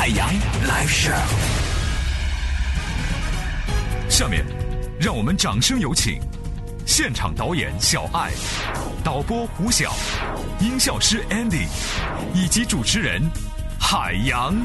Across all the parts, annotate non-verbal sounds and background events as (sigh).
海洋 live show。下面，让我们掌声有请现场导演小爱、导播胡晓、音效师 Andy 以及主持人海洋。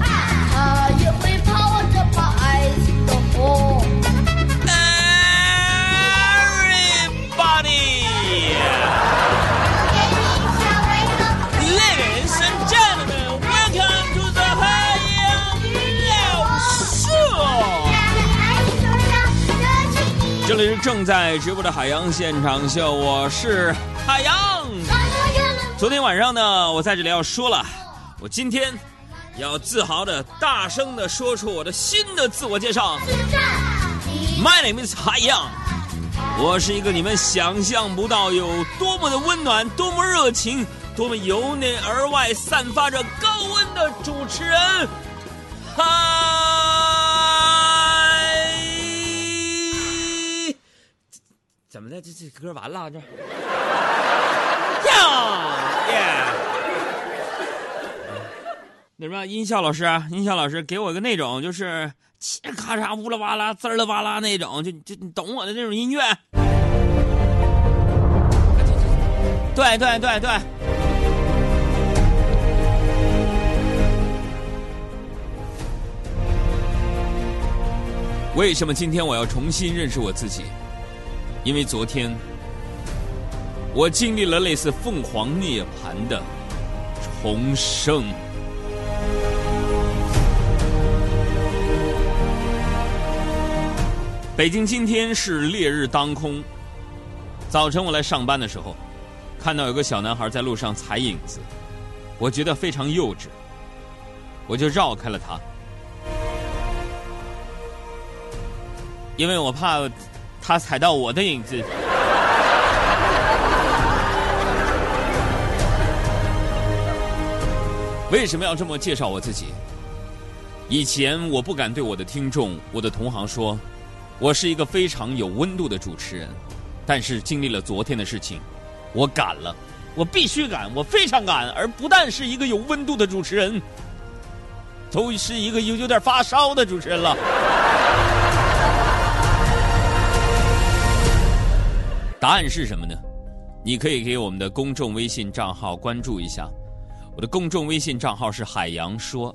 啊，他也会跑着把爱情的火。Everybody, ladies and gentlemen, welcome to the 海洋聊秀。这里是正在直播的海洋现场秀，我是海洋。昨天晚上呢，我在这里要说了，我今天要自豪的、大声的说出我的新的自我介绍。My name is 海洋。我是一个你们想象不到有多么的温暖、多么热情、多么由内而外散发着高温的主持人。嗨，怎么的？这这歌完了这？呀耶！什么，音效老师啊，音效老师给我个那种就是嘁咔嚓、乌啦哇啦、滋儿啦哇啦那种，就就你懂我的那种音乐。对对对对。为什么今天我要重新认识我自己？因为昨天我经历了类似凤凰涅槃的重生。北京今天是烈日当空。早晨我来上班的时候，看到有个小男孩在路上踩影子，我觉得非常幼稚，我就绕开了他，因为我怕他踩到我的影子。为什么要这么介绍我自己？以前我不敢对我的听众、我的同行说，我是一个非常有温度的主持人。但是经历了昨天的事情，我敢了，我必须敢，我非常敢，而不但是一个有温度的主持人，(laughs) 都是一个有有点发烧的主持人了。答案是什么呢？你可以给我们的公众微信账号关注一下，我的公众微信账号是海洋说，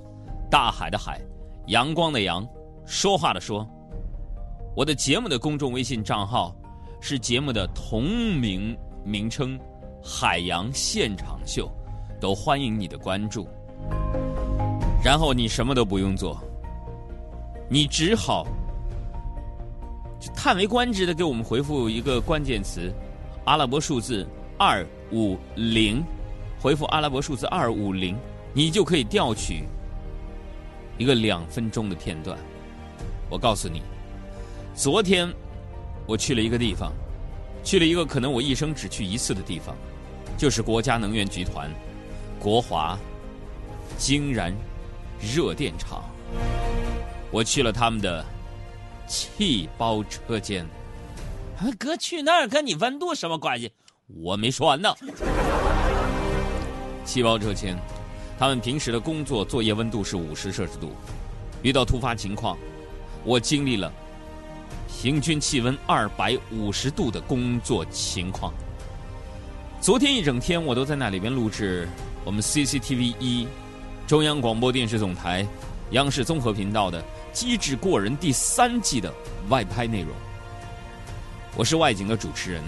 大海的海，阳光的阳，说话的说。我的节目的公众微信账号。是节目的同名名称《海洋现场秀》，都欢迎你的关注。然后你什么都不用做，你只好就叹为观止的给我们回复一个关键词，阿拉伯数字二五零，回复阿拉伯数字二五零，你就可以调取一个两分钟的片段。我告诉你，昨天。我去了一个地方，去了一个可能我一生只去一次的地方，就是国家能源集团国华晶燃热电厂。我去了他们的气包车间。啊，哥去那儿跟你温度什么关系？我没说完呢。气包车间，他们平时的工作作业温度是五十摄氏度，遇到突发情况，我经历了。平均气温二百五十度的工作情况。昨天一整天我都在那里边录制我们 CCTV 一中央广播电视总台央视综合频道的《机智过人》第三季的外拍内容。我是外景的主持人，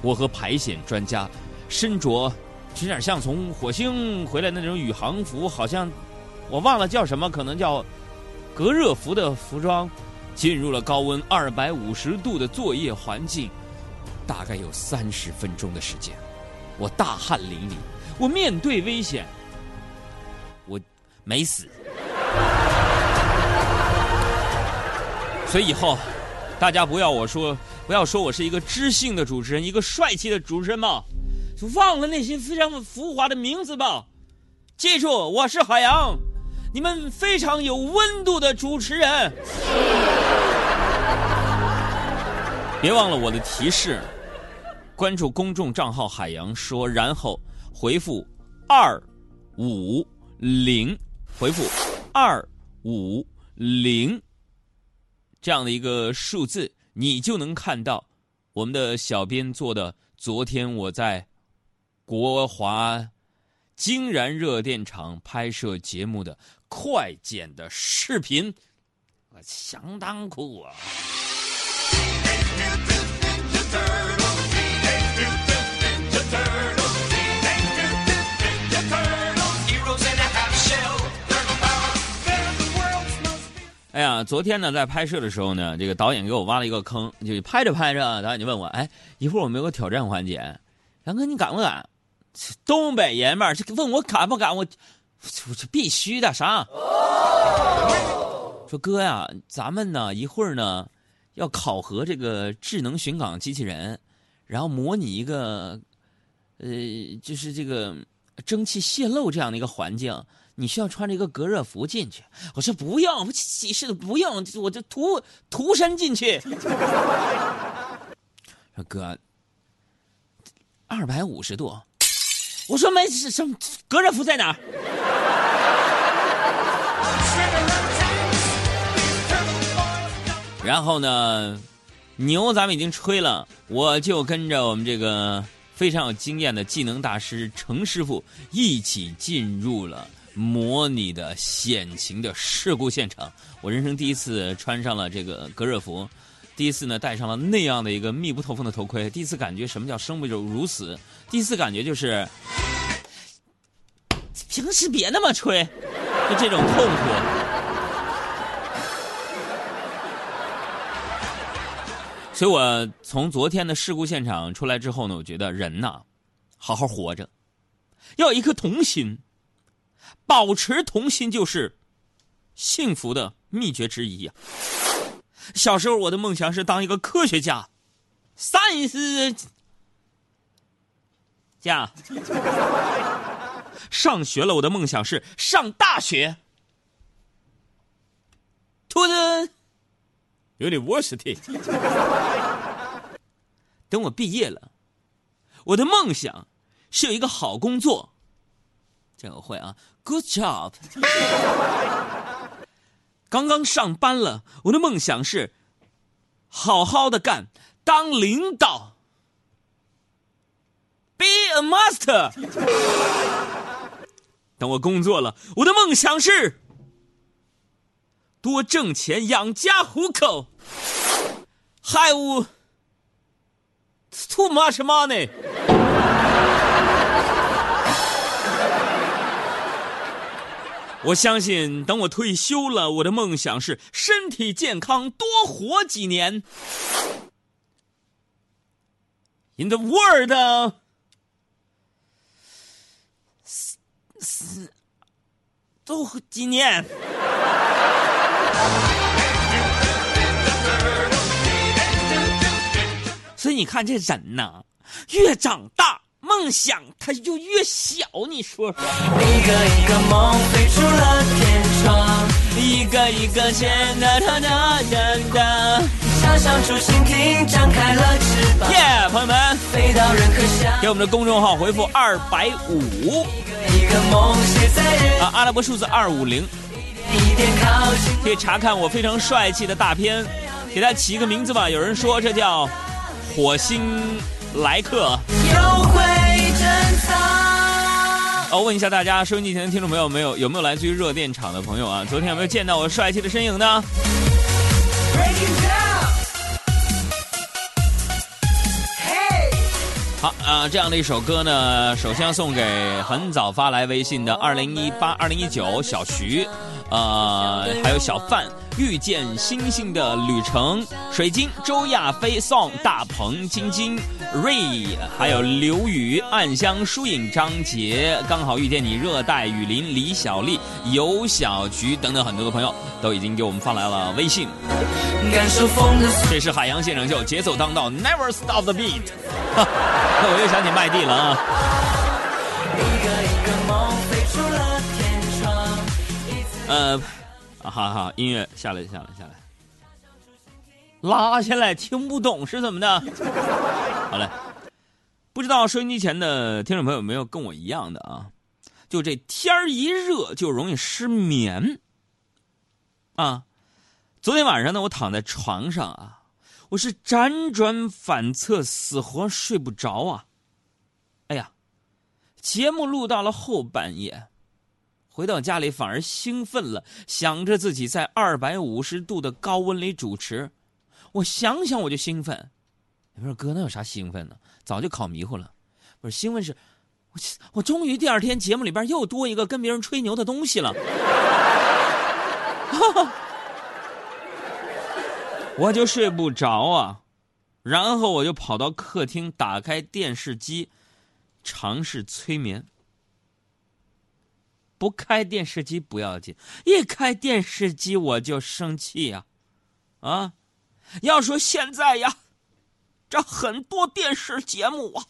我和排险专家身着有点像从火星回来的那种宇航服，好像我忘了叫什么，可能叫隔热服的服装，进入了高温二百五十度的作业环境，大概有三十分钟的时间，我大汗淋漓，我面对危险，我没死，(laughs) 所以以后大家不要我说，不要说我是一个知性的主持人，一个帅气的主持人嘛。就忘了那些非常浮华的名字吧，记住，我是海洋，你们非常有温度的主持人。别忘了我的提示，关注公众账号“海洋说”，然后回复“二五零”，回复“二五零”这样的一个数字，你就能看到我们的小编做的。昨天我在。国华金然热电厂拍摄节目的快剪的视频，相当酷啊！哎呀，昨天呢，在拍摄的时候呢，这个导演给我挖了一个坑，就拍着拍着，导演就问我：“哎，一会儿我们有个挑战环节，杨哥，你敢不敢？”东北爷们儿，这问我敢不敢？我这必须的。啥？说哥呀，咱们呢一会儿呢要考核这个智能巡岗机器人，然后模拟一个，呃，就是这个蒸汽泄漏这样的一个环境，你需要穿着一个隔热服进去。我说不用，我解释的不用，我就涂涂身进去。(laughs) 说哥，二百五十度。我说没什什隔热服在哪儿？然后呢，牛咱们已经吹了，我就跟着我们这个非常有经验的技能大师程师傅一起进入了模拟的险情的事故现场。我人生第一次穿上了这个隔热服，第一次呢戴上了那样的一个密不透风的头盔，第一次感觉什么叫生不如死，第一次感觉就是。平时别那么吹，就这种痛苦。所以我从昨天的事故现场出来之后呢，我觉得人呐，好好活着，要一颗童心，保持童心就是幸福的秘诀之一呀。小时候我的梦想是当一个科学家，science 这样。上学了，我的梦想是上大学。To the university。等我毕业了，我的梦想是有一个好工作。这个会啊，Good job。刚刚上班了，我的梦想是好好的干，当领导。Be a master。等我工作了，我的梦想是多挣钱养家糊口。Have too much money。我相信，等我退休了，我的梦想是身体健康，多活几年。In the world。都几年，所以你看这人呐，越长大梦想它就越小。你说说，一个一个梦飞出了天窗，一个一个牵的他的人的，想象出蜻蜓张开了翅膀。耶，朋友们，给我们的公众号回复二百五。啊，阿拉伯数字二五零，可以查看我非常帅气的大片，给它起一个名字吧。有人说这叫火星来客。哦，问一下大家，收音机前的听众朋友，没有有没有来自于热电厂的朋友啊？昨天有没有见到我帅气的身影呢？好。啊，这样的一首歌呢，首先要送给很早发来微信的二零一八、二零一九小徐，呃，还有小范。遇见星星的旅程，水晶、周亚飞、宋大鹏、晶晶、瑞，还有刘宇、暗香、疏影、张杰，刚好遇见你，热带雨林、李小丽、尤小菊等等很多的朋友都已经给我们发来了微信。这是 (laughs) 海洋现场秀，节奏当道，Never Stop the Beat。那我又想起麦地了啊。呃。啊哈哈！音乐下来，下来，下来，拉下来，听不懂是怎么的？好嘞，不知道收音机前的听众朋友有没有跟我一样的啊？就这天儿一热就容易失眠啊！昨天晚上呢，我躺在床上啊，我是辗转反侧，死活睡不着啊！哎呀，节目录到了后半夜。回到家里反而兴奋了，想着自己在二百五十度的高温里主持，我想想我就兴奋。你说哥，那有啥兴奋呢？早就烤迷糊了。不是兴奋是，我我终于第二天节目里边又多一个跟别人吹牛的东西了。(laughs) 我就睡不着啊，然后我就跑到客厅，打开电视机，尝试催眠。不开电视机不要紧，一开电视机我就生气呀！啊，要说现在呀，这很多电视节目啊，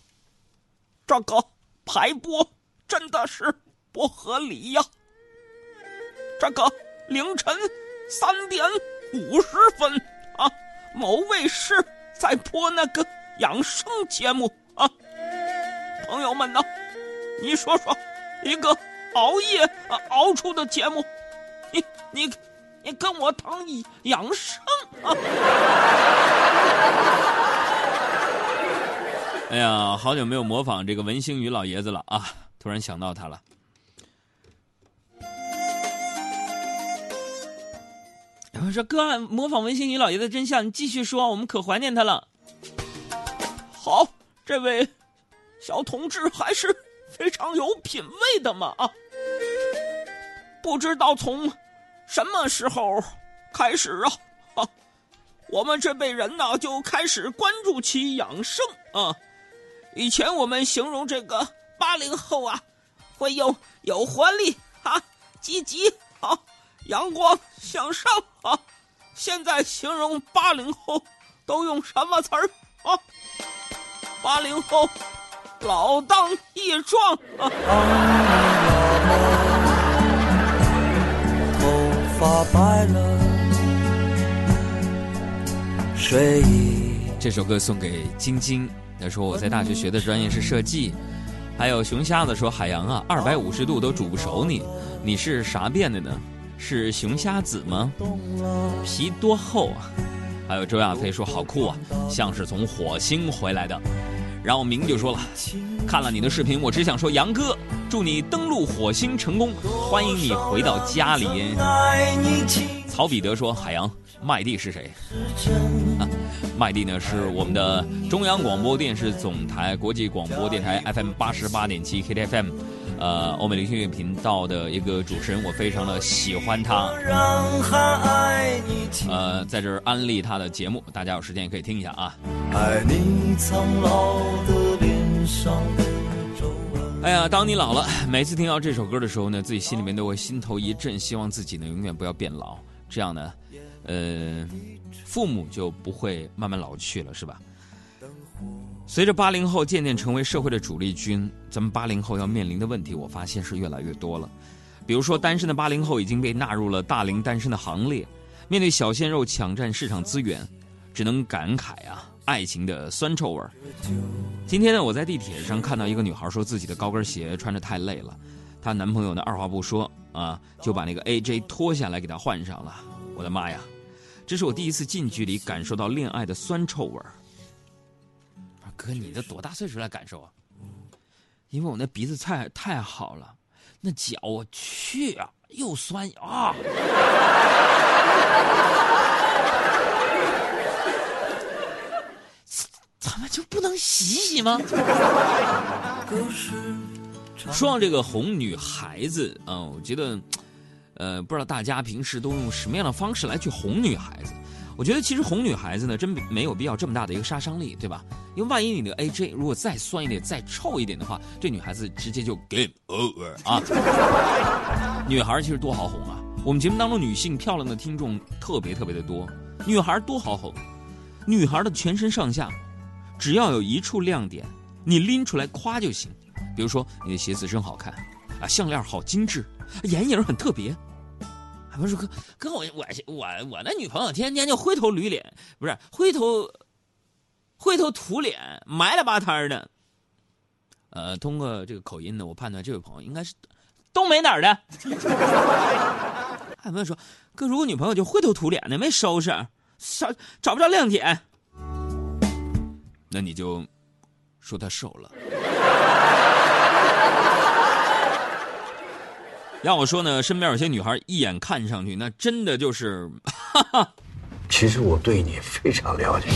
这个排播真的是不合理呀。这个凌晨三点五十分啊，某卫视在播那个养生节目啊，朋友们呢，你说说一个。熬夜熬出的节目，你你你跟我谈养生啊！(laughs) 哎呀，好久没有模仿这个文星宇老爷子了啊！突然想到他了。我说哥，模仿文星宇老爷子真像，你继续说，我们可怀念他了。好，这位小同志还是非常有品位的嘛啊！不知道从什么时候开始啊，我们这辈人呢就开始关注起养生啊。以前我们形容这个八零后啊，会用有活力啊、积极啊、阳光向上啊。现在形容八零后都用什么词儿啊？八零后老当益壮啊。发白了，睡意。这首歌送给晶晶，他说我在大学学的专业是设计。还有熊瞎子说海洋啊，二百五十度都煮不熟你，你是啥变的呢？是熊瞎子吗？皮多厚啊？还有周亚飞说好酷啊，像是从火星回来的。然后明就说了，看了你的视频，我只想说杨哥。祝你登陆火星成功，欢迎你回到家里。曹彼得说：“海洋，麦蒂是谁？麦蒂呢是我们的中央广播电视总台国际广播电台 FM 八十八点七 KTFM，呃，欧美流行乐频道的一个主持人，我非常的喜欢他。呃，在这儿安利他的节目，大家有时间也可以听一下啊。”爱你苍老的脸上哎呀，当你老了，(laughs) 每次听到这首歌的时候呢，自己心里面都会心头一震，希望自己呢永远不要变老，这样呢，呃，父母就不会慢慢老去了，是吧？随着八零后渐渐成为社会的主力军，咱们八零后要面临的问题，我发现是越来越多了。比如说，单身的八零后已经被纳入了大龄单身的行列，面对小鲜肉抢占市场资源，只能感慨啊。爱情的酸臭味儿。今天呢，我在地铁上看到一个女孩说自己的高跟鞋穿着太累了，她男朋友呢二话不说啊就把那个 AJ 脱下来给她换上了。我的妈呀，这是我第一次近距离感受到恋爱的酸臭味儿。哥，你这多大岁数来感受啊？因为我那鼻子太太好了，那脚我去啊，又酸啊。咱们就不能洗洗吗？说到这个哄女孩子啊，我觉得，呃，不知道大家平时都用什么样的方式来去哄女孩子？我觉得其实哄女孩子呢，真没有必要这么大的一个杀伤力，对吧？因为万一你的 AJ 如果再酸一点、再臭一点的话，这女孩子直接就 game over 啊！(laughs) 女孩其实多好哄啊！我们节目当中女性漂亮的听众特别特别的多，女孩多好哄，女孩的全身上下只要有一处亮点，你拎出来夸就行。比如说你的鞋子真好看，啊，项链好精致，眼影很特别。我说哥，哥，我我我我那女朋友天天就灰头驴脸，不是灰头灰头土脸，埋了吧摊的。呃，通过这个口音呢，我判断这位朋友应该是东北哪儿的。(laughs) 还朋友说，哥，如果女朋友就灰头土脸的，没收拾，找找不着亮点，那你就说她瘦了。要我说呢，身边有些女孩一眼看上去，那真的就是。哈哈其实我对你非常了解，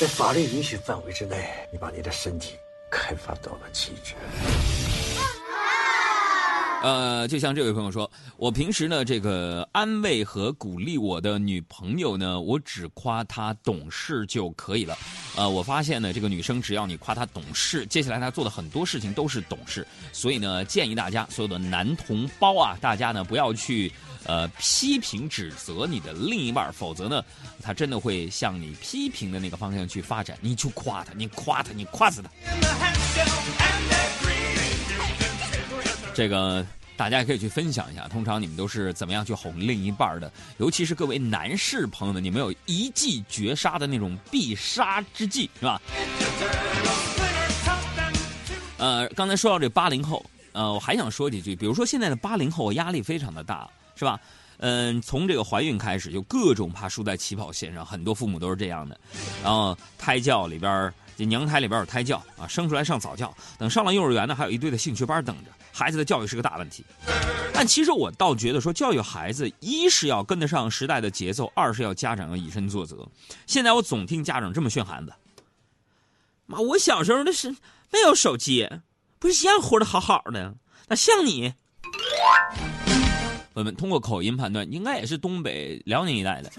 在法律允许范围之内，你把你的身体开发到了极致。呃，就像这位朋友说，我平时呢，这个安慰和鼓励我的女朋友呢，我只夸她懂事就可以了。呃，我发现呢，这个女生只要你夸她懂事，接下来她做的很多事情都是懂事。所以呢，建议大家所有的男同胞啊，大家呢不要去呃批评指责你的另一半，否则呢，他真的会向你批评的那个方向去发展。你就夸他，你夸他，你夸死他。这个大家也可以去分享一下，通常你们都是怎么样去哄另一半的？尤其是各位男士朋友们，你们有一计绝杀的那种必杀之计，是吧？呃，刚才说到这八零后，呃，我还想说几句，比如说现在的八零后压力非常的大，是吧？嗯，从这个怀孕开始就各种怕输在起跑线上，很多父母都是这样的。然后胎教里边，这娘胎里边有胎教啊，生出来上早教，等上了幼儿园呢，还有一堆的兴趣班等着。孩子的教育是个大问题，但其实我倒觉得说，教育孩子，一是要跟得上时代的节奏，二是要家长要以身作则。现在我总听家长这么训孩子：“妈，我小时候那是没有手机，不是一样活得好好的，哪像你？”我们通过口音判断，应该也是东北辽宁一带的。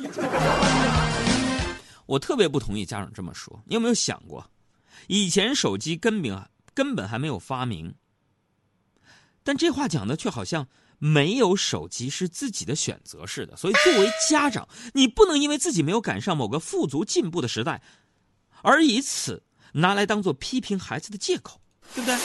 我特别不同意家长这么说。你有没有想过，以前手机根本根本还没有发明。但这话讲的却好像没有手机是自己的选择似的，所以作为家长，你不能因为自己没有赶上某个富足进步的时代，而以此拿来当做批评孩子的借口，对不对？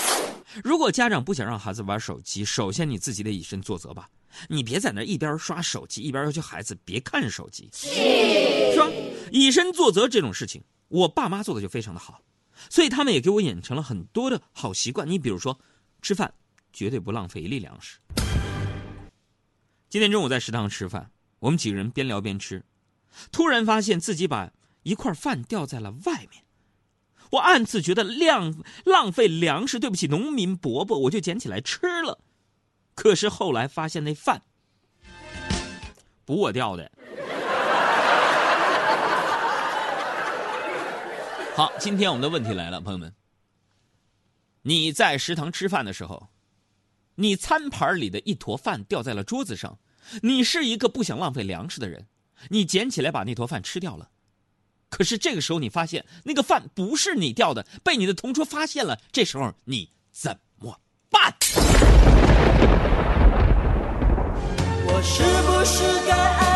如果家长不想让孩子玩手机，首先你自己得以身作则吧，你别在那一边刷手机一边要求孩子别看手机，是吧？以身作则这种事情，我爸妈做的就非常的好，所以他们也给我养成了很多的好习惯。你比如说，吃饭。绝对不浪费一粒粮食。今天中午在食堂吃饭，我们几个人边聊边吃，突然发现自己把一块饭掉在了外面，我暗自觉得浪浪费粮食，对不起农民伯伯，我就捡起来吃了。可是后来发现那饭不我掉的。(laughs) 好，今天我们的问题来了，朋友们，你在食堂吃饭的时候。你餐盘里的一坨饭掉在了桌子上，你是一个不想浪费粮食的人，你捡起来把那坨饭吃掉了。可是这个时候你发现那个饭不是你掉的，被你的同桌发现了。这时候你怎么办？我是不是该安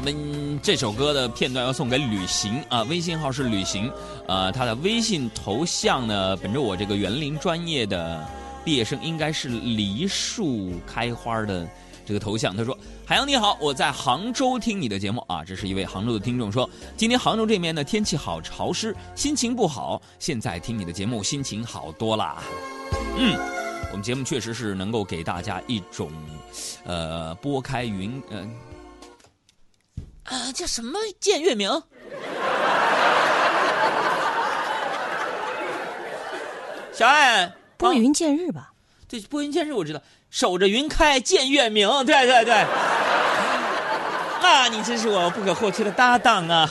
我们这首歌的片段要送给旅行啊，微信号是旅行，呃，他的微信头像呢，本着我这个园林专业的毕业生，应该是梨树开花的这个头像。他说：“海洋你好，我在杭州听你的节目啊。”这是一位杭州的听众说：“今天杭州这边呢天气好潮湿，心情不好，现在听你的节目心情好多啦。”嗯，我们节目确实是能够给大家一种，呃，拨开云，嗯。啊，叫什么？见月明。(laughs) 小爱拨云见日吧，对，拨云见日。我知道守着云开见月明，对对对。啊，(laughs) 你真是我不可或缺的搭档啊。